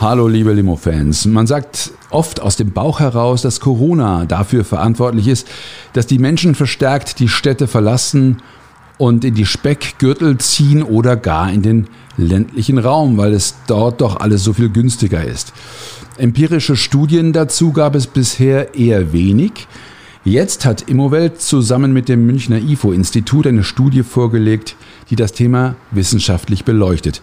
Hallo liebe Limo-Fans. Man sagt oft aus dem Bauch heraus, dass Corona dafür verantwortlich ist, dass die Menschen verstärkt die Städte verlassen und in die Speckgürtel ziehen oder gar in den ländlichen Raum, weil es dort doch alles so viel günstiger ist. Empirische Studien dazu gab es bisher eher wenig. Jetzt hat Immowelt zusammen mit dem Münchner IFO-Institut eine Studie vorgelegt, die das Thema wissenschaftlich beleuchtet.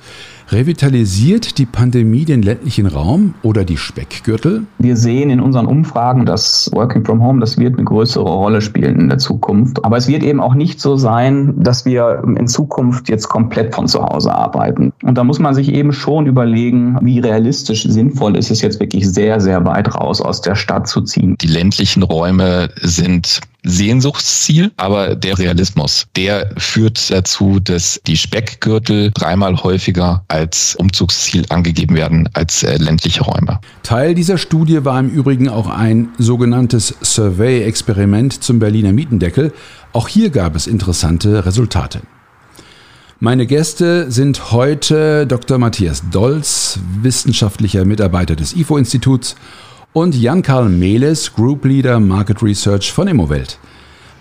Revitalisiert die Pandemie den ländlichen Raum oder die Speckgürtel? Wir sehen in unseren Umfragen, dass Working from Home, das wird eine größere Rolle spielen in der Zukunft. Aber es wird eben auch nicht so sein, dass wir in Zukunft jetzt komplett von zu Hause arbeiten. Und da muss man sich eben schon überlegen, wie realistisch sinnvoll ist es jetzt wirklich sehr, sehr weit raus aus der Stadt zu ziehen. Die ländlichen Räume sind Sehnsuchtsziel, aber der Realismus, der führt dazu, dass die Speckgürtel dreimal häufiger als Umzugsziel angegeben werden als äh, ländliche Räume. Teil dieser Studie war im Übrigen auch ein sogenanntes Survey-Experiment zum Berliner Mietendeckel. Auch hier gab es interessante Resultate. Meine Gäste sind heute Dr. Matthias Dolz, wissenschaftlicher Mitarbeiter des IFO-Instituts und Jan-Karl Mehles, Group Leader Market Research von Immowelt.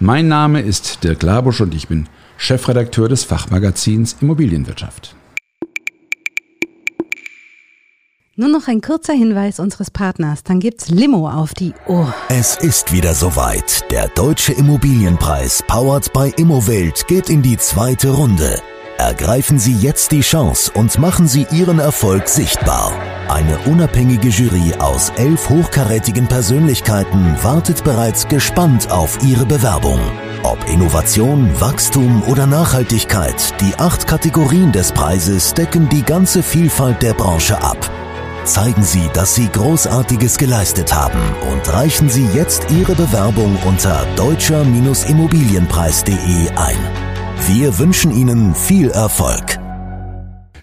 Mein Name ist Dirk Labusch und ich bin Chefredakteur des Fachmagazins Immobilienwirtschaft. Nur noch ein kurzer Hinweis unseres Partners, dann gibt's Limo auf die Ohr. Es ist wieder soweit. Der Deutsche Immobilienpreis, powered by Immowelt, geht in die zweite Runde. Ergreifen Sie jetzt die Chance und machen Sie Ihren Erfolg sichtbar. Eine unabhängige Jury aus elf hochkarätigen Persönlichkeiten wartet bereits gespannt auf Ihre Bewerbung. Ob Innovation, Wachstum oder Nachhaltigkeit, die acht Kategorien des Preises decken die ganze Vielfalt der Branche ab. Zeigen Sie, dass Sie Großartiges geleistet haben und reichen Sie jetzt Ihre Bewerbung unter deutscher-immobilienpreis.de ein. Wir wünschen Ihnen viel Erfolg.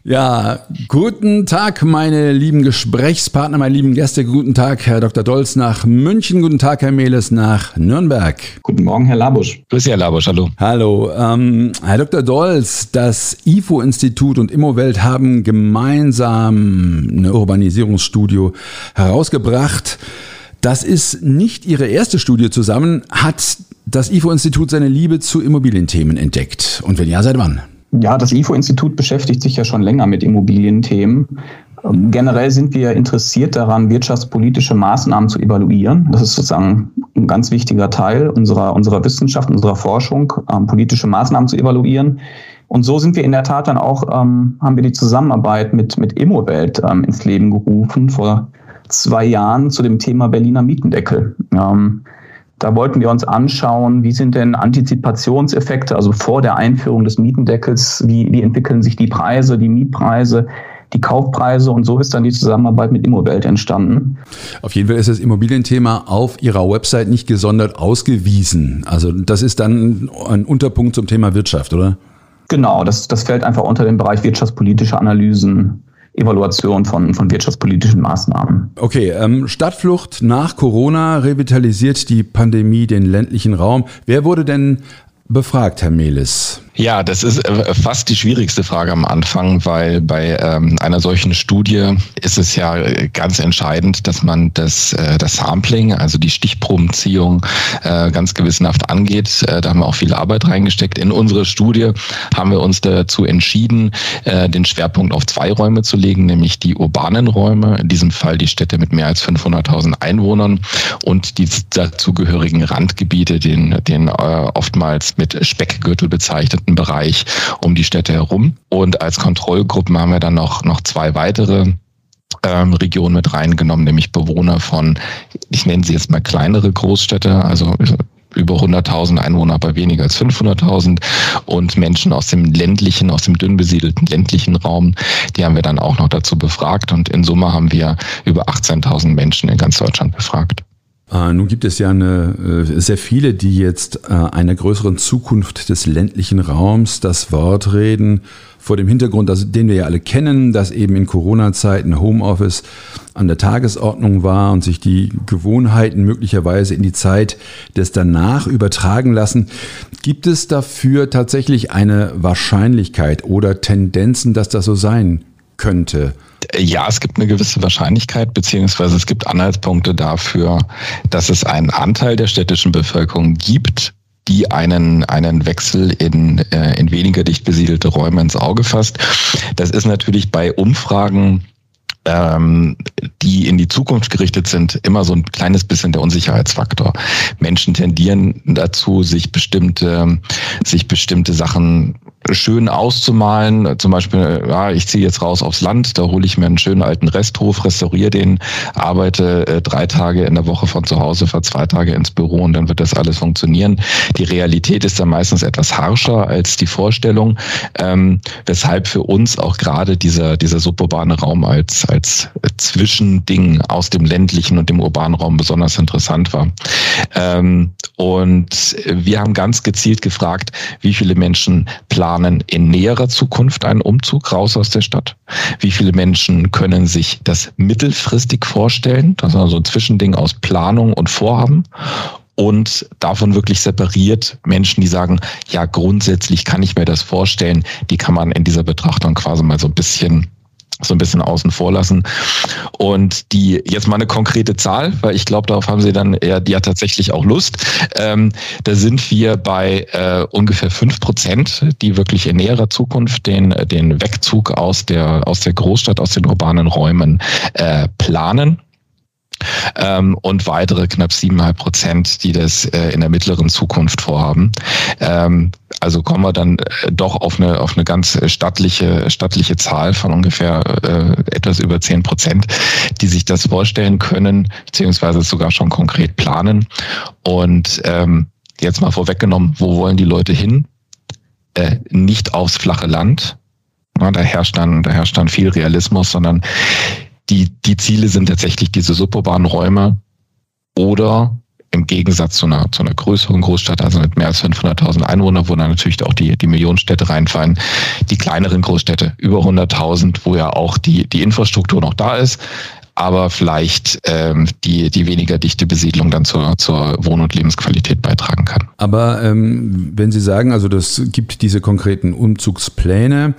Ja, guten Tag, meine lieben Gesprächspartner, meine lieben Gäste. Guten Tag, Herr Dr. Dolz nach München. Guten Tag, Herr Mehles nach Nürnberg. Guten Morgen, Herr Labusch. Grüß Sie, Herr Labusch, hallo. Hallo, ähm, Herr Dr. Dolz, das IFO-Institut und Immowelt haben gemeinsam eine Urbanisierungsstudie herausgebracht. Das ist nicht Ihre erste Studie zusammen. Hat das IFO-Institut seine Liebe zu Immobilienthemen entdeckt? Und wenn ja, seit wann? Ja, das IFO-Institut beschäftigt sich ja schon länger mit Immobilienthemen. Ähm, generell sind wir interessiert daran, wirtschaftspolitische Maßnahmen zu evaluieren. Das ist sozusagen ein ganz wichtiger Teil unserer, unserer Wissenschaft, unserer Forschung, ähm, politische Maßnahmen zu evaluieren. Und so sind wir in der Tat dann auch, ähm, haben wir die Zusammenarbeit mit, mit Immowelt ähm, ins Leben gerufen vor zwei Jahren zu dem Thema Berliner Mietendeckel. Ähm, da wollten wir uns anschauen, wie sind denn Antizipationseffekte, also vor der Einführung des Mietendeckels, wie, wie entwickeln sich die Preise, die Mietpreise, die Kaufpreise und so ist dann die Zusammenarbeit mit Immowelt entstanden. Auf jeden Fall ist das Immobilienthema auf Ihrer Website nicht gesondert ausgewiesen. Also das ist dann ein Unterpunkt zum Thema Wirtschaft, oder? Genau, das, das fällt einfach unter den Bereich wirtschaftspolitische Analysen Evaluation von, von wirtschaftspolitischen Maßnahmen. Okay, ähm, Stadtflucht nach Corona revitalisiert die Pandemie den ländlichen Raum. Wer wurde denn befragt, Herr Melis? Ja, das ist äh, fast die schwierigste Frage am Anfang, weil bei ähm, einer solchen Studie ist es ja ganz entscheidend, dass man das, äh, das Sampling, also die Stichprobenziehung, äh, ganz gewissenhaft angeht. Äh, da haben wir auch viel Arbeit reingesteckt. In unsere Studie haben wir uns dazu entschieden, äh, den Schwerpunkt auf zwei Räume zu legen, nämlich die urbanen Räume, in diesem Fall die Städte mit mehr als 500.000 Einwohnern und die dazugehörigen Randgebiete, den, den äh, oftmals mit Speckgürtel bezeichnet bestimmten Bereich um die Städte herum. Und als Kontrollgruppen haben wir dann noch, noch zwei weitere ähm, Regionen mit reingenommen, nämlich Bewohner von, ich nenne sie jetzt mal kleinere Großstädte, also über 100.000 Einwohner, aber weniger als 500.000 und Menschen aus dem ländlichen, aus dem dünn besiedelten ländlichen Raum, die haben wir dann auch noch dazu befragt und in Summe haben wir über 18.000 Menschen in ganz Deutschland befragt. Äh, nun gibt es ja eine, äh, sehr viele, die jetzt äh, einer größeren Zukunft des ländlichen Raums das Wort reden, vor dem Hintergrund, den wir ja alle kennen, dass eben in Corona-Zeiten Homeoffice an der Tagesordnung war und sich die Gewohnheiten möglicherweise in die Zeit des danach übertragen lassen. Gibt es dafür tatsächlich eine Wahrscheinlichkeit oder Tendenzen, dass das so sein könnte? Ja, es gibt eine gewisse Wahrscheinlichkeit, beziehungsweise es gibt Anhaltspunkte dafür, dass es einen Anteil der städtischen Bevölkerung gibt, die einen, einen Wechsel in, äh, in weniger dicht besiedelte Räume ins Auge fasst. Das ist natürlich bei Umfragen ähm, die in die Zukunft gerichtet sind, immer so ein kleines bisschen der Unsicherheitsfaktor. Menschen tendieren dazu, sich bestimmte, sich bestimmte Sachen schön auszumalen. Zum Beispiel, ja, ich ziehe jetzt raus aufs Land, da hole ich mir einen schönen alten Resthof, restauriere den, arbeite äh, drei Tage in der Woche von zu Hause, fahre zwei Tage ins Büro und dann wird das alles funktionieren. Die Realität ist dann meistens etwas harscher als die Vorstellung, ähm, weshalb für uns auch gerade dieser, dieser suburbane Raum als, als Zwischending aus dem ländlichen und dem urbanen Raum besonders interessant war. Ähm, und wir haben ganz gezielt gefragt, wie viele Menschen planen, planen in näherer Zukunft einen Umzug raus aus der Stadt? Wie viele Menschen können sich das mittelfristig vorstellen? Das ist also ein Zwischending aus Planung und Vorhaben und davon wirklich separiert Menschen, die sagen, ja, grundsätzlich kann ich mir das vorstellen, die kann man in dieser Betrachtung quasi mal so ein bisschen so ein bisschen außen vor lassen. Und die, jetzt mal eine konkrete Zahl, weil ich glaube, darauf haben Sie dann ja, ja tatsächlich auch Lust. Ähm, da sind wir bei äh, ungefähr fünf Prozent, die wirklich in näherer Zukunft den, den Wegzug aus der, aus der Großstadt, aus den urbanen Räumen äh, planen ähm, und weitere knapp siebeneinhalb Prozent, die das äh, in der mittleren Zukunft vorhaben. Ähm, also kommen wir dann äh, doch auf eine, auf eine ganz stattliche, stattliche Zahl von ungefähr äh, etwas über zehn Prozent, die sich das vorstellen können, beziehungsweise sogar schon konkret planen. Und ähm, jetzt mal vorweggenommen, wo wollen die Leute hin? Äh, nicht aufs flache Land. Ja, da herrscht dann, da herrscht dann viel Realismus, sondern die, die Ziele sind tatsächlich diese suburbanen Räume oder im Gegensatz zu einer, zu einer größeren Großstadt, also mit mehr als 500.000 Einwohnern, wo dann natürlich auch die, die Millionenstädte reinfallen, die kleineren Großstädte, über 100.000, wo ja auch die, die Infrastruktur noch da ist, aber vielleicht ähm, die, die weniger dichte Besiedlung dann zur, zur Wohn- und Lebensqualität beitragen kann. Aber ähm, wenn Sie sagen, also das gibt diese konkreten Umzugspläne,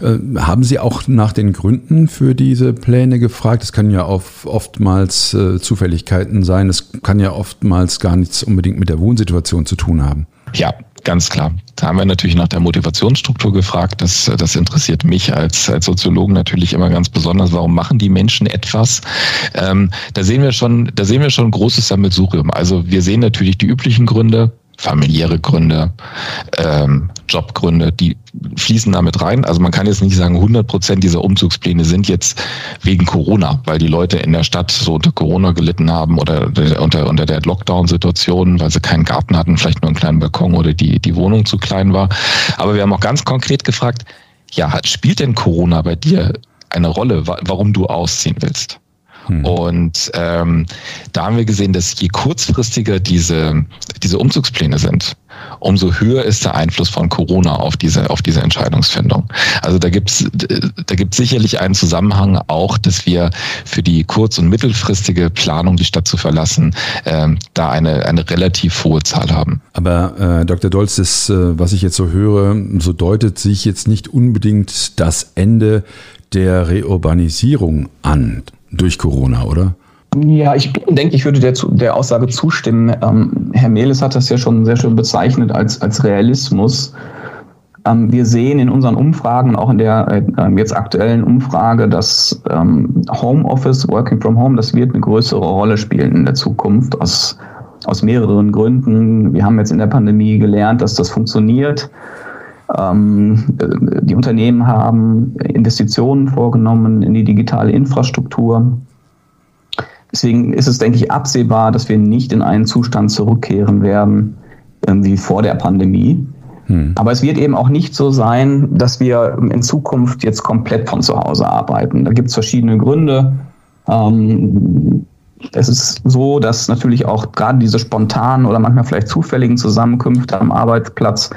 äh, haben Sie auch nach den Gründen für diese Pläne gefragt? Es kann ja oft, oftmals äh, Zufälligkeiten sein, es kann ja oftmals gar nichts unbedingt mit der Wohnsituation zu tun haben. Ja, Ganz klar. Da haben wir natürlich nach der Motivationsstruktur gefragt. Das, das interessiert mich als, als Soziologen natürlich immer ganz besonders. Warum machen die Menschen etwas? Ähm, da sehen wir schon, da sehen wir schon ein großes Sammelsurium. Also wir sehen natürlich die üblichen Gründe, familiäre Gründe, ähm, Jobgründe, die fließen damit rein. Also man kann jetzt nicht sagen, 100 Prozent dieser Umzugspläne sind jetzt wegen Corona, weil die Leute in der Stadt so unter Corona gelitten haben oder unter, unter der Lockdown-Situation, weil sie keinen Garten hatten, vielleicht nur einen kleinen Balkon oder die, die Wohnung zu klein war. Aber wir haben auch ganz konkret gefragt, ja, spielt denn Corona bei dir eine Rolle, warum du ausziehen willst? Mhm. Und ähm, da haben wir gesehen, dass je kurzfristiger diese, diese Umzugspläne sind, umso höher ist der Einfluss von Corona auf diese, auf diese Entscheidungsfindung. Also da gibt's da gibt's sicherlich einen Zusammenhang auch, dass wir für die kurz- und mittelfristige Planung, die Stadt zu verlassen, ähm, da eine, eine relativ hohe Zahl haben. Aber äh, Dr. Dolz, das, äh, was ich jetzt so höre, so deutet sich jetzt nicht unbedingt das Ende der Reurbanisierung an durch Corona, oder? Ja, ich denke, ich würde der, der Aussage zustimmen. Ähm, Herr Mehles hat das ja schon sehr schön bezeichnet als, als Realismus. Ähm, wir sehen in unseren Umfragen, auch in der äh, jetzt aktuellen Umfrage, dass ähm, Homeoffice, Working from Home, das wird eine größere Rolle spielen in der Zukunft aus, aus mehreren Gründen. Wir haben jetzt in der Pandemie gelernt, dass das funktioniert. Ähm, die Unternehmen haben Investitionen vorgenommen in die digitale Infrastruktur. Deswegen ist es, denke ich, absehbar, dass wir nicht in einen Zustand zurückkehren werden, wie vor der Pandemie. Hm. Aber es wird eben auch nicht so sein, dass wir in Zukunft jetzt komplett von zu Hause arbeiten. Da gibt es verschiedene Gründe. Ähm, es ist so, dass natürlich auch gerade diese spontanen oder manchmal vielleicht zufälligen Zusammenkünfte am Arbeitsplatz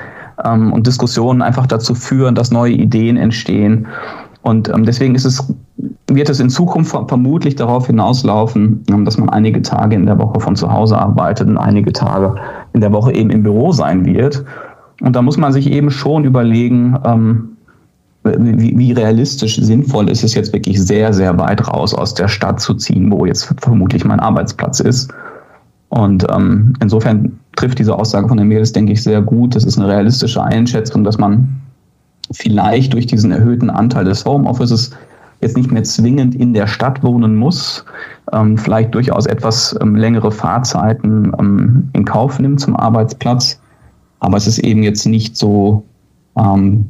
ähm, und Diskussionen einfach dazu führen, dass neue Ideen entstehen. Und ähm, deswegen ist es, wird es in Zukunft vermutlich darauf hinauslaufen, ähm, dass man einige Tage in der Woche von zu Hause arbeitet und einige Tage in der Woche eben im Büro sein wird. Und da muss man sich eben schon überlegen, ähm, wie, wie realistisch sinnvoll ist es jetzt wirklich sehr, sehr weit raus aus der Stadt zu ziehen, wo jetzt vermutlich mein Arbeitsplatz ist. Und ähm, insofern trifft diese Aussage von der Mädels, denke ich, sehr gut. Das ist eine realistische Einschätzung, dass man vielleicht durch diesen erhöhten Anteil des Homeoffices jetzt nicht mehr zwingend in der Stadt wohnen muss, ähm, vielleicht durchaus etwas ähm, längere Fahrzeiten ähm, in Kauf nimmt zum Arbeitsplatz. Aber es ist eben jetzt nicht so, ähm,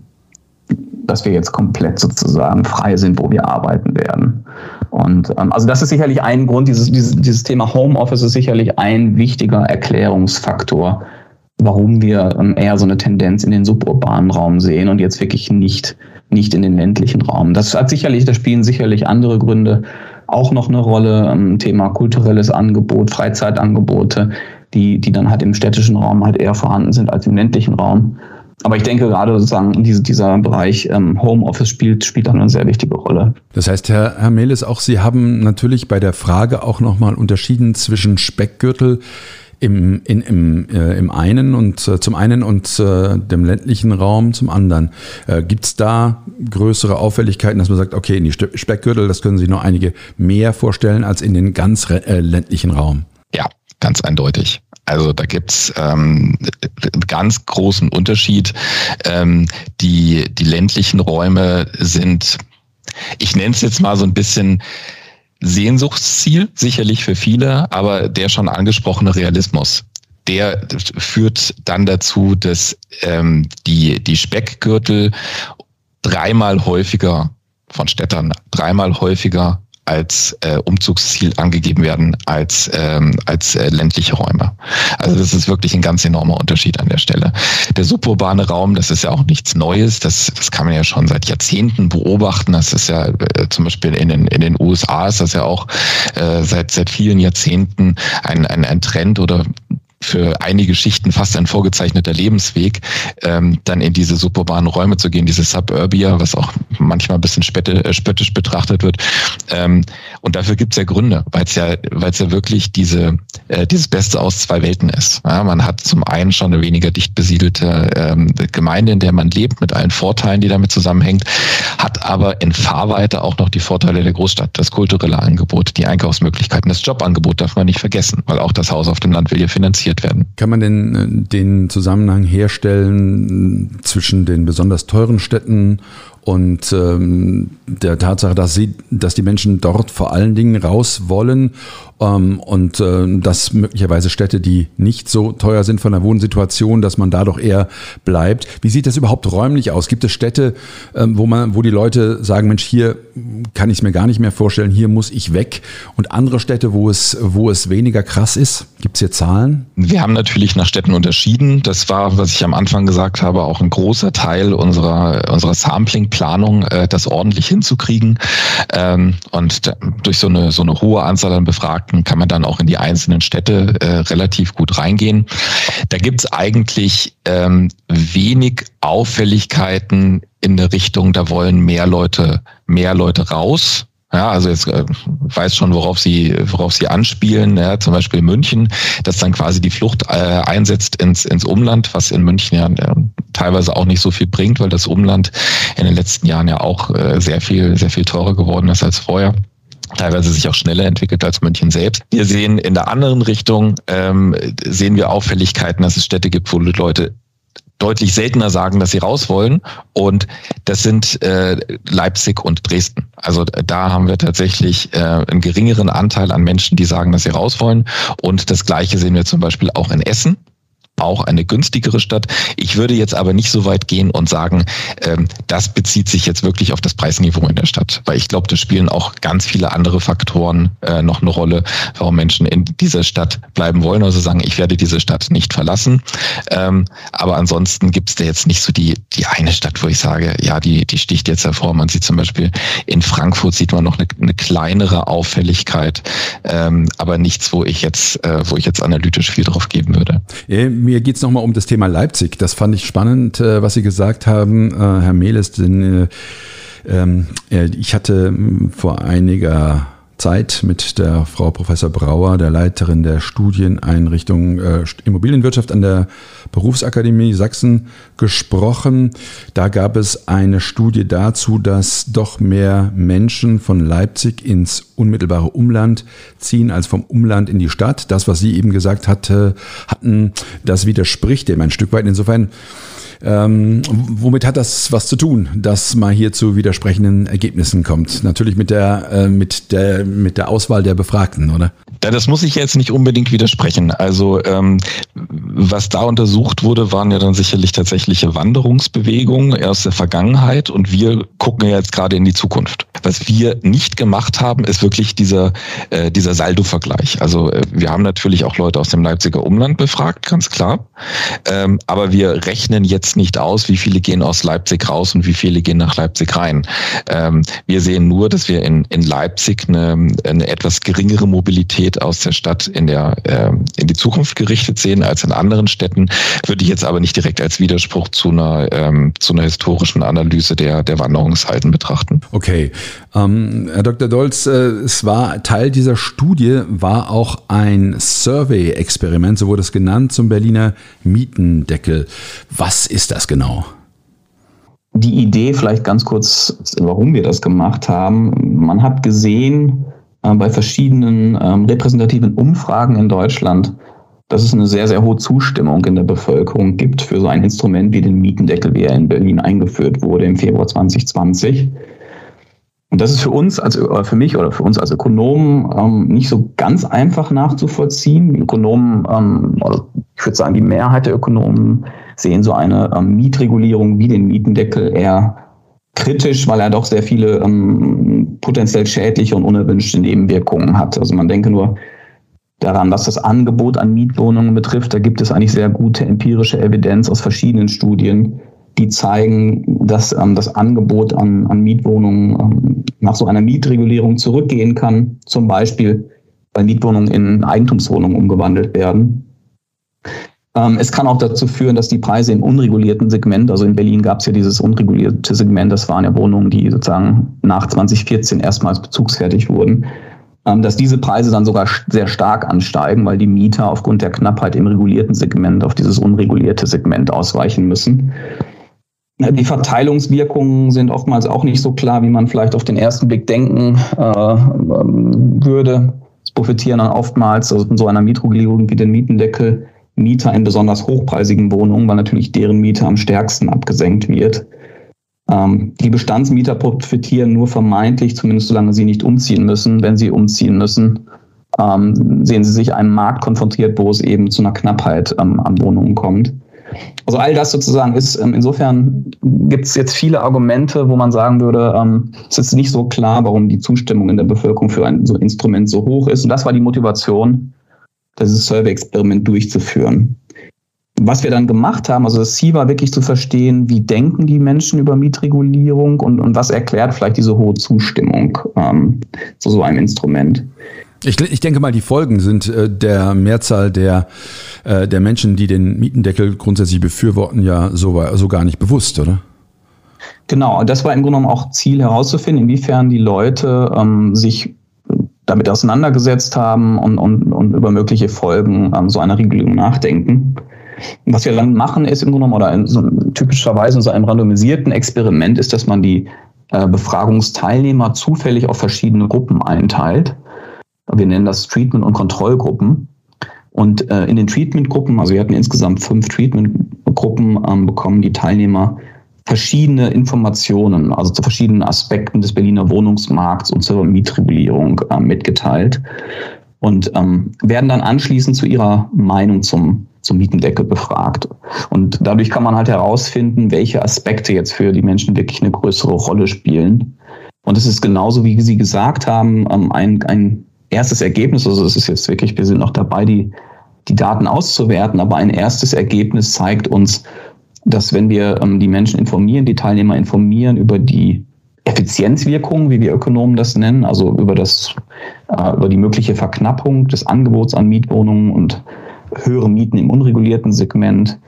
dass wir jetzt komplett sozusagen frei sind, wo wir arbeiten werden. Und ähm, also das ist sicherlich ein Grund, dieses, dieses, dieses Thema Homeoffice ist sicherlich ein wichtiger Erklärungsfaktor, warum wir ähm, eher so eine Tendenz in den suburbanen Raum sehen und jetzt wirklich nicht, nicht in den ländlichen Raum. Das hat sicherlich, da spielen sicherlich andere Gründe auch noch eine Rolle. Ähm, Thema kulturelles Angebot, Freizeitangebote, die, die dann halt im städtischen Raum halt eher vorhanden sind als im ländlichen Raum. Aber ich denke gerade sozusagen diese, dieser Bereich ähm, Homeoffice spielt, spielt dann eine sehr wichtige Rolle. Das heißt, Herr, Herr Meles, auch Sie haben natürlich bei der Frage auch nochmal unterschieden zwischen Speckgürtel im, in, im, äh, im einen und äh, zum einen und äh, dem ländlichen Raum zum anderen. Äh, Gibt es da größere Auffälligkeiten, dass man sagt, okay, in die Speckgürtel, das können Sie noch einige mehr vorstellen als in den ganz äh, ländlichen Raum? Ja, ganz eindeutig. Also da gibt's ähm, einen ganz großen Unterschied. Ähm, die, die ländlichen Räume sind, ich nenne es jetzt mal so ein bisschen Sehnsuchtsziel, sicherlich für viele, aber der schon angesprochene Realismus der führt dann dazu, dass ähm, die, die Speckgürtel dreimal häufiger von Städtern dreimal häufiger als äh, Umzugsziel angegeben werden als, ähm, als äh, ländliche Räume. Also das ist wirklich ein ganz enormer Unterschied an der Stelle. Der suburbane Raum, das ist ja auch nichts Neues, das, das kann man ja schon seit Jahrzehnten beobachten. Das ist ja äh, zum Beispiel in den, in den USA ist das ja auch äh, seit, seit vielen Jahrzehnten ein, ein, ein Trend oder für einige Schichten fast ein vorgezeichneter Lebensweg, ähm, dann in diese suburbanen Räume zu gehen, diese Suburbia, was auch manchmal ein bisschen äh, spöttisch betrachtet wird. Ähm, und dafür gibt es ja Gründe, weil es ja, weil es ja wirklich diese, äh, dieses Beste aus zwei Welten ist. Ja, man hat zum einen schon eine weniger dicht besiedelte ähm, Gemeinde, in der man lebt, mit allen Vorteilen, die damit zusammenhängt, hat aber in Fahrweite auch noch die Vorteile der Großstadt, das kulturelle Angebot, die Einkaufsmöglichkeiten, das Jobangebot darf man nicht vergessen, weil auch das Haus auf dem Land will ja finanziert finanziert werden. Kann man denn äh, den Zusammenhang herstellen zwischen den besonders teuren Städten und ähm, der Tatsache, dass sie, dass die Menschen dort vor allen Dingen raus wollen ähm, und äh, dass möglicherweise Städte, die nicht so teuer sind von der Wohnsituation, dass man da doch eher bleibt. Wie sieht das überhaupt räumlich aus? Gibt es Städte, ähm, wo man, wo die Leute sagen, Mensch, hier kann ich es mir gar nicht mehr vorstellen, hier muss ich weg und andere Städte, wo es, wo es weniger krass ist? Gibt es hier Zahlen? Wir haben natürlich nach Städten unterschieden. Das war, was ich am Anfang gesagt habe, auch ein großer Teil unserer, unserer Sampling-Planung, äh, das ordentlich hinzukriegen. Ähm, und durch so eine, so eine hohe Anzahl an Befragten kann man dann auch in die einzelnen Städte äh, relativ gut reingehen. Da gibt es eigentlich ähm, wenig Auffälligkeiten in der Richtung, da wollen mehr Leute, mehr Leute raus. Ja, also jetzt äh, weiß schon, worauf sie, worauf sie anspielen. Ja, zum Beispiel München, dass dann quasi die Flucht äh, einsetzt ins, ins Umland, was in München ja äh, teilweise auch nicht so viel bringt, weil das Umland in den letzten Jahren ja auch äh, sehr viel, sehr viel teurer geworden ist als vorher teilweise sich auch schneller entwickelt als München selbst. Wir sehen in der anderen Richtung, ähm, sehen wir Auffälligkeiten, dass es Städte gibt, wo Leute deutlich seltener sagen, dass sie raus wollen. Und das sind äh, Leipzig und Dresden. Also da haben wir tatsächlich äh, einen geringeren Anteil an Menschen, die sagen, dass sie raus wollen. Und das Gleiche sehen wir zum Beispiel auch in Essen auch eine günstigere Stadt. Ich würde jetzt aber nicht so weit gehen und sagen, ähm, das bezieht sich jetzt wirklich auf das Preisniveau in der Stadt, weil ich glaube, da spielen auch ganz viele andere Faktoren äh, noch eine Rolle, warum Menschen in dieser Stadt bleiben wollen, also sagen, ich werde diese Stadt nicht verlassen. Ähm, aber ansonsten gibt es da jetzt nicht so die, die eine Stadt, wo ich sage, ja, die, die sticht jetzt hervor. Man sieht zum Beispiel in Frankfurt sieht man noch eine, eine kleinere Auffälligkeit, ähm, aber nichts, wo ich jetzt, äh, wo ich jetzt analytisch viel drauf geben würde. Ja, mir geht es nochmal um das Thema Leipzig. Das fand ich spannend, äh, was Sie gesagt haben, äh, Herr Mehles, denn äh, ähm, ich hatte vor einiger Zeit mit der Frau Professor Brauer, der Leiterin der Studieneinrichtung äh, Immobilienwirtschaft an der Berufsakademie Sachsen gesprochen. Da gab es eine Studie dazu, dass doch mehr Menschen von Leipzig ins unmittelbare Umland ziehen als vom Umland in die Stadt. Das, was Sie eben gesagt hatte, hatten, das widerspricht dem ein Stück weit. Insofern ähm, womit hat das was zu tun, dass man hier zu widersprechenden Ergebnissen kommt? Natürlich mit der, äh, mit der, mit der Auswahl der Befragten, oder? Ja, das muss ich jetzt nicht unbedingt widersprechen. Also ähm, was da untersucht wurde, waren ja dann sicherlich tatsächliche Wanderungsbewegungen aus der Vergangenheit und wir gucken ja jetzt gerade in die Zukunft. Was wir nicht gemacht haben, ist wirklich dieser, äh, dieser Saldo-Vergleich. Also äh, wir haben natürlich auch Leute aus dem Leipziger Umland befragt, ganz klar. Ähm, aber wir rechnen jetzt nicht aus, wie viele gehen aus Leipzig raus und wie viele gehen nach Leipzig rein. Ähm, wir sehen nur, dass wir in, in Leipzig eine, eine etwas geringere Mobilität aus der Stadt in, der, äh, in die Zukunft gerichtet sehen als in anderen Städten, würde ich jetzt aber nicht direkt als Widerspruch zu einer, ähm, zu einer historischen Analyse der, der Wanderungshalten betrachten. Okay. Ähm, Herr Dr. Dolz, äh, es war Teil dieser Studie, war auch ein Survey-Experiment, so wurde es genannt, zum Berliner Mietendeckel. Was ist das genau? Die Idee, vielleicht ganz kurz, warum wir das gemacht haben. Man hat gesehen äh, bei verschiedenen ähm, repräsentativen Umfragen in Deutschland, dass es eine sehr, sehr hohe Zustimmung in der Bevölkerung gibt für so ein Instrument wie den Mietendeckel, wie er in Berlin eingeführt wurde im Februar 2020. Und das ist für uns, als, für mich oder für uns als Ökonomen ähm, nicht so ganz einfach nachzuvollziehen. Die Ökonomen, ähm, also ich würde sagen, die Mehrheit der Ökonomen sehen so eine ähm, Mietregulierung wie den Mietendeckel eher kritisch, weil er doch sehr viele ähm, potenziell schädliche und unerwünschte Nebenwirkungen hat. Also man denke nur daran, was das Angebot an Mietwohnungen betrifft. Da gibt es eigentlich sehr gute empirische Evidenz aus verschiedenen Studien, die zeigen, dass ähm, das Angebot an, an Mietwohnungen ähm, nach so einer Mietregulierung zurückgehen kann. Zum Beispiel, weil Mietwohnungen in Eigentumswohnungen umgewandelt werden. Ähm, es kann auch dazu führen, dass die Preise im unregulierten Segment, also in Berlin gab es ja dieses unregulierte Segment, das waren ja Wohnungen, die sozusagen nach 2014 erstmals bezugsfertig wurden, ähm, dass diese Preise dann sogar sehr stark ansteigen, weil die Mieter aufgrund der Knappheit im regulierten Segment auf dieses unregulierte Segment ausweichen müssen. Die Verteilungswirkungen sind oftmals auch nicht so klar, wie man vielleicht auf den ersten Blick denken äh, würde. Es profitieren dann oftmals also von so einer Mietregulierung wie den Mietendeckel Mieter in besonders hochpreisigen Wohnungen, weil natürlich deren Miete am stärksten abgesenkt wird. Ähm, die Bestandsmieter profitieren nur vermeintlich, zumindest solange sie nicht umziehen müssen. Wenn sie umziehen müssen, ähm, sehen sie sich einem Markt konfrontiert, wo es eben zu einer Knappheit ähm, an Wohnungen kommt. Also all das sozusagen ist, ähm, insofern gibt es jetzt viele Argumente, wo man sagen würde, ähm, es ist nicht so klar, warum die Zustimmung in der Bevölkerung für ein so Instrument so hoch ist. Und das war die Motivation, dieses Survey-Experiment durchzuführen. Was wir dann gemacht haben, also das Ziel war wirklich zu verstehen, wie denken die Menschen über Mietregulierung und, und was erklärt vielleicht diese hohe Zustimmung ähm, zu so einem Instrument. Ich, ich denke mal, die Folgen sind äh, der Mehrzahl der, äh, der Menschen, die den Mietendeckel grundsätzlich befürworten, ja so, so gar nicht bewusst, oder? Genau, das war im Grunde genommen auch Ziel herauszufinden, inwiefern die Leute ähm, sich damit auseinandergesetzt haben und, und, und über mögliche Folgen ähm, so einer Regelung nachdenken. Was wir dann machen, ist im Grunde genommen, oder in so, typischerweise in so einem randomisierten Experiment, ist, dass man die äh, Befragungsteilnehmer zufällig auf verschiedene Gruppen einteilt. Wir nennen das Treatment- und Kontrollgruppen. Und äh, in den Treatment-Gruppen, also wir hatten insgesamt fünf Treatment-Gruppen, ähm, bekommen die Teilnehmer verschiedene Informationen, also zu verschiedenen Aspekten des Berliner Wohnungsmarkts und zur Mietregulierung äh, mitgeteilt und ähm, werden dann anschließend zu ihrer Meinung zum zum Mietendeckel befragt. Und dadurch kann man halt herausfinden, welche Aspekte jetzt für die Menschen wirklich eine größere Rolle spielen. Und es ist genauso, wie Sie gesagt haben, ähm, ein, ein erstes Ergebnis, also es ist jetzt wirklich, wir sind noch dabei, die, die Daten auszuwerten, aber ein erstes Ergebnis zeigt uns, dass wenn wir ähm, die Menschen informieren, die Teilnehmer informieren über die Effizienzwirkungen, wie wir Ökonomen das nennen, also über das, äh, über die mögliche Verknappung des Angebots an Mietwohnungen und höhere Mieten im unregulierten Segment,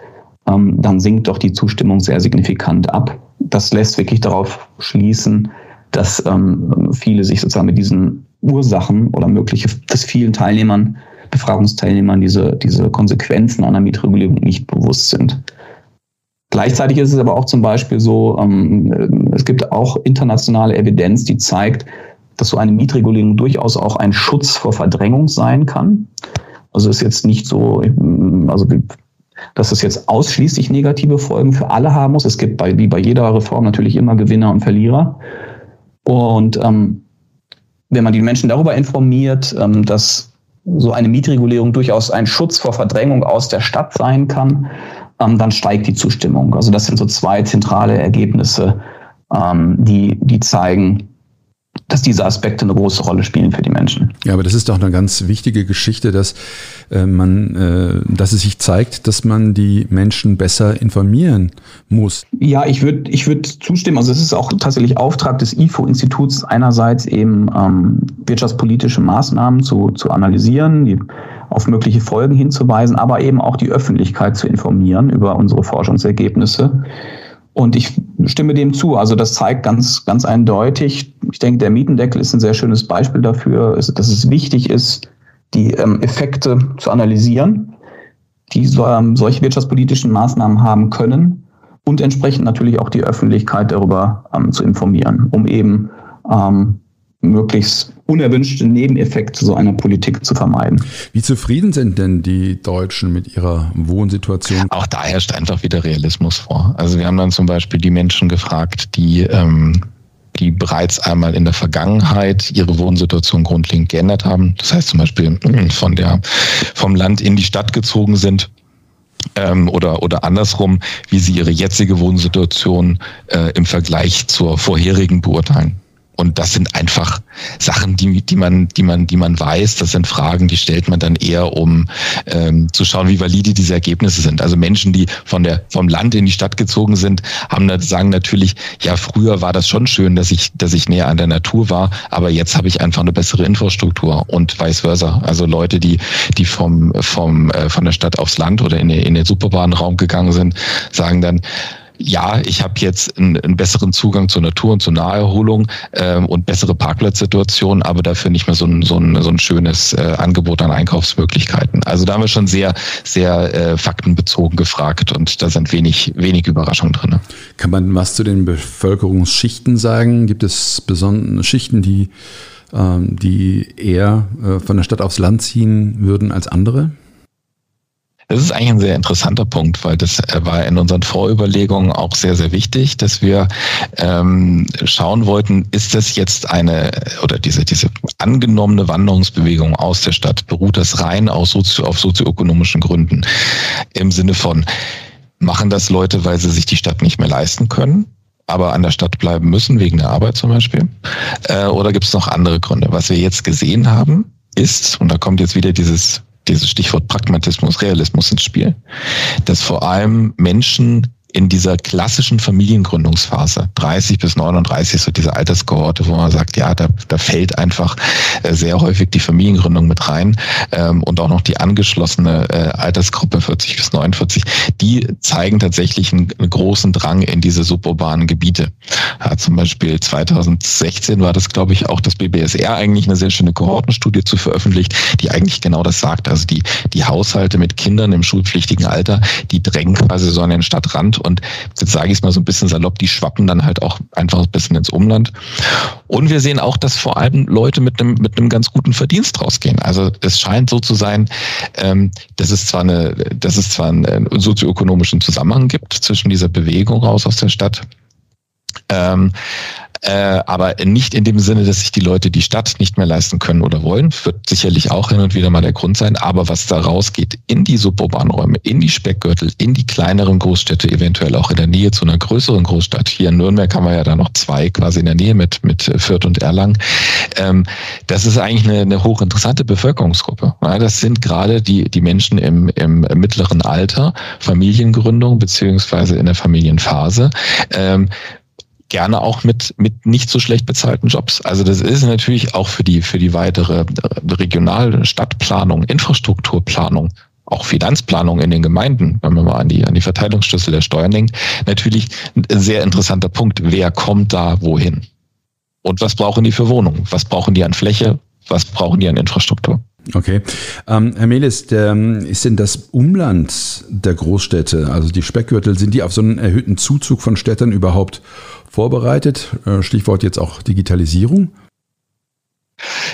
ähm, dann sinkt doch die Zustimmung sehr signifikant ab. Das lässt wirklich darauf schließen, dass ähm, viele sich sozusagen mit diesen Ursachen oder mögliche, dass vielen Teilnehmern, Befragungsteilnehmern diese, diese Konsequenzen einer Mietregulierung nicht bewusst sind. Gleichzeitig ist es aber auch zum Beispiel so, ähm, es gibt auch internationale Evidenz, die zeigt, dass so eine Mietregulierung durchaus auch ein Schutz vor Verdrängung sein kann. Also ist jetzt nicht so, also dass es jetzt ausschließlich negative Folgen für alle haben muss. Es gibt bei, wie bei jeder Reform natürlich immer Gewinner und Verlierer. Und ähm, wenn man die Menschen darüber informiert, ähm, dass so eine Mietregulierung durchaus ein Schutz vor Verdrängung aus der Stadt sein kann, ähm, dann steigt die Zustimmung. Also das sind so zwei zentrale Ergebnisse, ähm, die, die zeigen, dass diese Aspekte eine große Rolle spielen für die Menschen. Ja, aber das ist doch eine ganz wichtige Geschichte, dass äh, man, äh, dass es sich zeigt, dass man die Menschen besser informieren muss. Ja, ich würde ich würde zustimmen. Also es ist auch tatsächlich Auftrag des IFO-Instituts einerseits eben ähm, wirtschaftspolitische Maßnahmen zu, zu analysieren, die auf mögliche Folgen hinzuweisen, aber eben auch die Öffentlichkeit zu informieren über unsere Forschungsergebnisse. Und ich stimme dem zu. Also das zeigt ganz, ganz eindeutig, ich denke, der Mietendeckel ist ein sehr schönes Beispiel dafür, dass es wichtig ist, die ähm, Effekte zu analysieren, die ähm, solche wirtschaftspolitischen Maßnahmen haben können und entsprechend natürlich auch die Öffentlichkeit darüber ähm, zu informieren, um eben möglichst unerwünschte Nebeneffekte so einer Politik zu vermeiden. Wie zufrieden sind denn die Deutschen mit ihrer Wohnsituation? Auch da herrscht einfach wieder Realismus vor. Also wir haben dann zum Beispiel die Menschen gefragt, die ähm, die bereits einmal in der Vergangenheit ihre Wohnsituation grundlegend geändert haben. Das heißt zum Beispiel von der, vom Land in die Stadt gezogen sind ähm, oder, oder andersrum, wie sie ihre jetzige Wohnsituation äh, im Vergleich zur vorherigen beurteilen. Und das sind einfach Sachen, die, die man, die man, die man weiß. Das sind Fragen, die stellt man dann eher, um ähm, zu schauen, wie valide diese Ergebnisse sind. Also Menschen, die von der vom Land in die Stadt gezogen sind, haben sagen natürlich, ja, früher war das schon schön, dass ich, dass ich näher an der Natur war, aber jetzt habe ich einfach eine bessere Infrastruktur und vice versa. Also Leute, die, die vom, vom, äh, von der Stadt aufs Land oder in, in den Superbahnraum gegangen sind, sagen dann, ja, ich habe jetzt einen, einen, besseren Zugang zur Natur und zur Naherholung ähm, und bessere Parkplatzsituationen, aber dafür nicht mehr so ein, so ein, so ein schönes äh, Angebot an Einkaufsmöglichkeiten. Also da haben wir schon sehr, sehr äh, faktenbezogen gefragt und da sind wenig, wenig Überraschungen drin. Kann man was zu den Bevölkerungsschichten sagen? Gibt es besondere Schichten, die, ähm, die eher äh, von der Stadt aufs Land ziehen würden als andere? Das ist eigentlich ein sehr interessanter Punkt, weil das äh, war in unseren Vorüberlegungen auch sehr, sehr wichtig, dass wir ähm, schauen wollten, ist das jetzt eine oder diese, diese angenommene Wanderungsbewegung aus der Stadt, beruht das rein aus sozio, auf sozioökonomischen Gründen? Im Sinne von, machen das Leute, weil sie sich die Stadt nicht mehr leisten können? aber an der Stadt bleiben müssen, wegen der Arbeit zum Beispiel? Äh, oder gibt es noch andere Gründe? Was wir jetzt gesehen haben, ist, und da kommt jetzt wieder dieses dieses Stichwort Pragmatismus, Realismus ins Spiel, dass vor allem Menschen in dieser klassischen Familiengründungsphase, 30 bis 39, so diese Alterskohorte, wo man sagt, ja, da, da fällt einfach äh, sehr häufig die Familiengründung mit rein ähm, und auch noch die angeschlossene äh, Altersgruppe 40 bis 49, die zeigen tatsächlich einen, einen großen Drang in diese suburbanen Gebiete. Ja, zum Beispiel 2016 war das, glaube ich, auch das BBSR eigentlich eine sehr schöne Kohortenstudie zu veröffentlicht, die eigentlich genau das sagt. Also die, die Haushalte mit Kindern im schulpflichtigen Alter, die drängen quasi so an den Stadtrand und jetzt sage ich es mal so ein bisschen salopp, die schwappen dann halt auch einfach ein bisschen ins Umland. Und wir sehen auch, dass vor allem Leute mit einem, mit einem ganz guten Verdienst rausgehen. Also es scheint so zu sein, ähm, dass es zwar eine, dass es zwar einen sozioökonomischen Zusammenhang gibt zwischen dieser Bewegung raus aus der Stadt, Ähm, äh, aber nicht in dem Sinne, dass sich die Leute die Stadt nicht mehr leisten können oder wollen. Wird sicherlich auch hin und wieder mal der Grund sein. Aber was da rausgeht in die suburbanen Räume, in die Speckgürtel, in die kleineren Großstädte, eventuell auch in der Nähe zu einer größeren Großstadt. Hier in Nürnberg haben wir ja da noch zwei quasi in der Nähe mit, mit Fürth und Erlangen. Ähm, das ist eigentlich eine, eine hochinteressante Bevölkerungsgruppe. Ja, das sind gerade die, die Menschen im, im mittleren Alter, Familiengründung beziehungsweise in der Familienphase. Ähm, gerne auch mit, mit nicht so schlecht bezahlten Jobs. Also das ist natürlich auch für die, für die weitere regionale Stadtplanung, Infrastrukturplanung, auch Finanzplanung in den Gemeinden, wenn man mal an die, an die Verteilungsschlüssel der Steuern denkt, natürlich ein sehr interessanter Punkt. Wer kommt da wohin? Und was brauchen die für Wohnungen? Was brauchen die an Fläche? Was brauchen die an Infrastruktur? Okay. Ähm, Herr Melis, der, ist denn das Umland der Großstädte, also die Speckgürtel, sind die auf so einen erhöhten Zuzug von Städtern überhaupt vorbereitet? Äh, Stichwort jetzt auch Digitalisierung.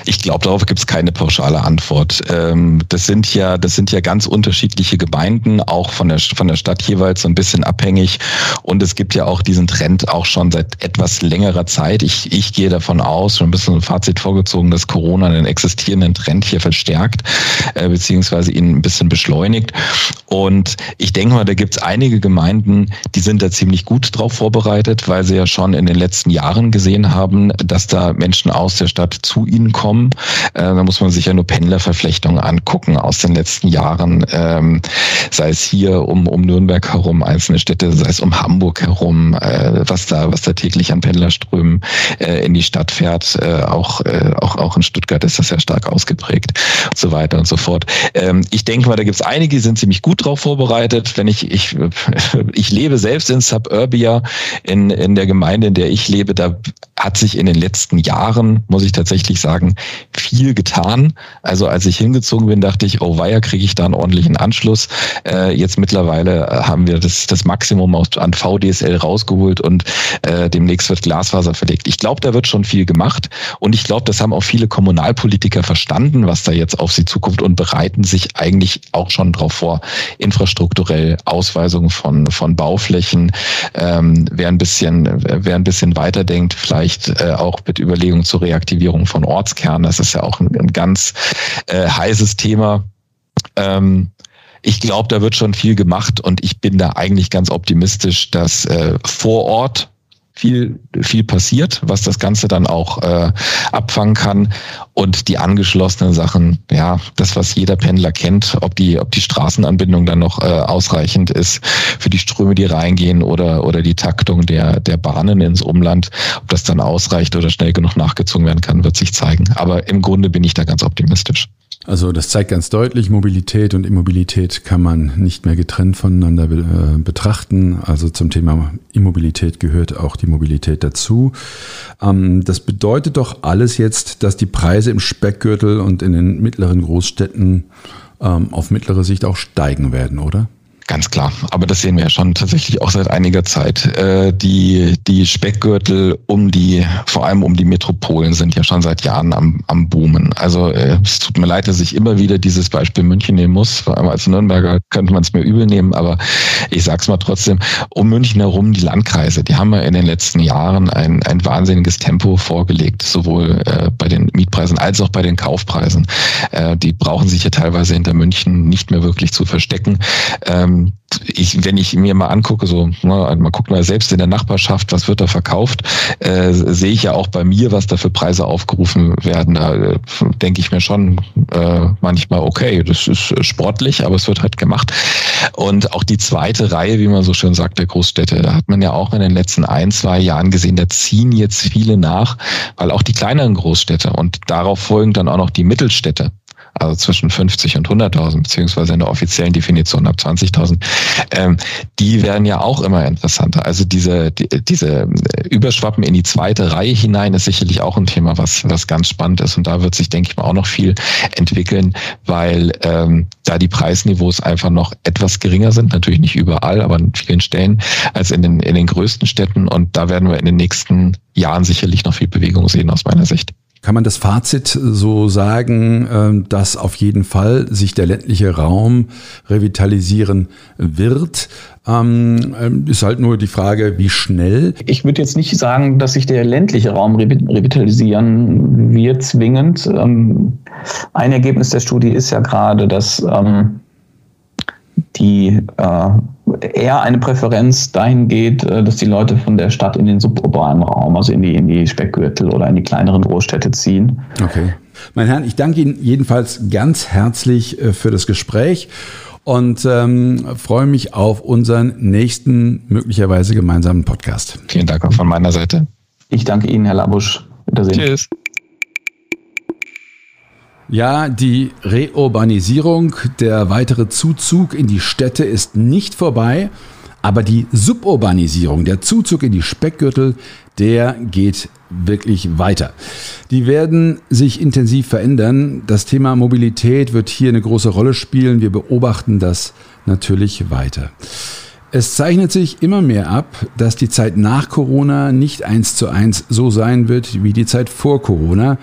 Ich glaube, darauf gibt es keine pauschale Antwort. Ähm, das sind ja, das sind ja ganz unterschiedliche Gemeinden, auch von der von der Stadt jeweils so ein bisschen abhängig. Und es gibt ja auch diesen Trend auch schon seit etwas längerer Zeit. Ich, ich gehe davon aus, schon ein bisschen ein Fazit vorgezogen, dass Corona einen existierenden Trend hier verstärkt, äh, beziehungsweise ihn ein bisschen beschleunigt. Und ich denke mal, da gibt es einige Gemeinden, die sind da ziemlich gut drauf vorbereitet, weil sie ja schon in den letzten Jahren gesehen haben, dass da Menschen aus der Stadt zu ihnen kommen. Äh, da muss man sich ja nur Pendlerverflechtungen angucken aus den letzten Jahren, ähm, sei es hier um, um Nürnberg herum, einzelne Städte, sei es um Hamburg herum, äh, was da, was da täglich an Pendlerströmen äh, in die Stadt fährt. Äh, auch, äh, auch, auch in Stuttgart ist das ja stark ausgeprägt und so weiter und so fort. Ähm, ich denke mal, da gibt es einige, die sind ziemlich gut drauf vorbereitet. Wenn ich, ich, ich lebe selbst in Suburbia, in, in der Gemeinde, in der ich lebe, da hat sich in den letzten Jahren, muss ich tatsächlich sagen, viel getan. Also als ich hingezogen bin, dachte ich, oh weia, kriege ich da einen ordentlichen Anschluss. Äh, jetzt mittlerweile äh, haben wir das, das Maximum aus, an VDSL rausgeholt und äh, demnächst wird Glasfaser verlegt. Ich glaube, da wird schon viel gemacht und ich glaube, das haben auch viele Kommunalpolitiker verstanden, was da jetzt auf sie zukommt und bereiten sich eigentlich auch schon darauf vor. Infrastrukturell Ausweisung von, von Bauflächen, ähm, wer ein bisschen, wer ein bisschen weiterdenkt, vielleicht äh, auch mit Überlegungen zur Reaktivierung von Ortskernen. Das ist ja auch ein, ein ganz äh, heißes Thema. Ähm, ich glaube, da wird schon viel gemacht und ich bin da eigentlich ganz optimistisch, dass äh, vor Ort viel, viel passiert, was das Ganze dann auch äh, abfangen kann. Und die angeschlossenen Sachen, ja, das, was jeder Pendler kennt, ob die, ob die Straßenanbindung dann noch äh, ausreichend ist für die Ströme, die reingehen oder, oder die Taktung der, der Bahnen ins Umland, ob das dann ausreicht oder schnell genug nachgezogen werden kann, wird sich zeigen. Aber im Grunde bin ich da ganz optimistisch. Also das zeigt ganz deutlich, Mobilität und Immobilität kann man nicht mehr getrennt voneinander äh, betrachten. Also zum Thema Immobilität gehört auch die Mobilität dazu. Ähm, das bedeutet doch alles jetzt, dass die Preise im Speckgürtel und in den mittleren Großstädten ähm, auf mittlere Sicht auch steigen werden, oder? Ganz klar, aber das sehen wir ja schon tatsächlich auch seit einiger Zeit. Äh, die, die Speckgürtel um die, vor allem um die Metropolen sind ja schon seit Jahren am, am Boomen. Also äh, es tut mir leid, dass ich immer wieder dieses Beispiel München nehmen muss. Vor allem als Nürnberger könnte man es mir übel nehmen, aber ich sag's mal trotzdem, um München herum die Landkreise, die haben ja in den letzten Jahren ein, ein wahnsinniges Tempo vorgelegt, sowohl äh, bei den Mietpreisen als auch bei den Kaufpreisen. Äh, die brauchen sich ja teilweise hinter München nicht mehr wirklich zu verstecken. Ähm, ich, wenn ich mir mal angucke, so, ne, man guckt mal selbst in der Nachbarschaft, was wird da verkauft, äh, sehe ich ja auch bei mir, was da für Preise aufgerufen werden. Da äh, denke ich mir schon äh, manchmal, okay, das ist sportlich, aber es wird halt gemacht. Und auch die zweite Reihe, wie man so schön sagt, der Großstädte, da hat man ja auch in den letzten ein, zwei Jahren gesehen, da ziehen jetzt viele nach, weil auch die kleineren Großstädte und darauf folgen dann auch noch die Mittelstädte, also zwischen 50 und 100.000, beziehungsweise in der offiziellen Definition ab 20.000, ähm, die werden ja auch immer interessanter. Also diese, die, diese Überschwappen in die zweite Reihe hinein ist sicherlich auch ein Thema, was, was ganz spannend ist. Und da wird sich, denke ich mal, auch noch viel entwickeln, weil ähm, da die Preisniveaus einfach noch etwas geringer sind, natürlich nicht überall, aber an vielen Stellen, als in den, in den größten Städten. Und da werden wir in den nächsten Jahren sicherlich noch viel Bewegung sehen aus meiner Sicht. Kann man das Fazit so sagen, ähm, dass auf jeden Fall sich der ländliche Raum revitalisieren wird. Ähm, ähm, ist halt nur die Frage, wie schnell. Ich würde jetzt nicht sagen, dass sich der ländliche Raum revitalisieren wird zwingend. ein Ergebnis der Studie ist ja gerade, dass die äh, eher eine Präferenz dahin geht, äh, dass die Leute von der Stadt in den suburbanen Raum, also in die, in die Speckgürtel oder in die kleineren Großstädte ziehen. Okay. Mein Herr, ich danke Ihnen jedenfalls ganz herzlich äh, für das Gespräch und ähm, freue mich auf unseren nächsten möglicherweise gemeinsamen Podcast. Vielen Dank auch von meiner Seite. Ich danke Ihnen, Herr Labusch. Wiedersehen. Tschüss. Ja, die Reurbanisierung, der weitere Zuzug in die Städte ist nicht vorbei, aber die Suburbanisierung, der Zuzug in die Speckgürtel, der geht wirklich weiter. Die werden sich intensiv verändern. Das Thema Mobilität wird hier eine große Rolle spielen. Wir beobachten das natürlich weiter. Es zeichnet sich immer mehr ab, dass die Zeit nach Corona nicht eins zu eins so sein wird wie die Zeit vor Corona.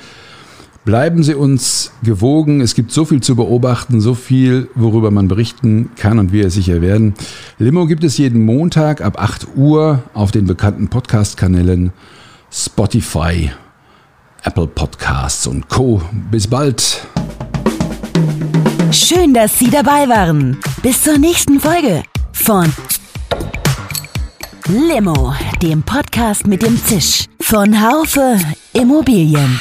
Bleiben Sie uns gewogen. Es gibt so viel zu beobachten, so viel, worüber man berichten kann und wir sicher werden. Limo gibt es jeden Montag ab 8 Uhr auf den bekannten Podcast-Kanälen Spotify, Apple Podcasts und Co. Bis bald. Schön, dass Sie dabei waren. Bis zur nächsten Folge von Limo, dem Podcast mit dem Zisch von Haufe Immobilien.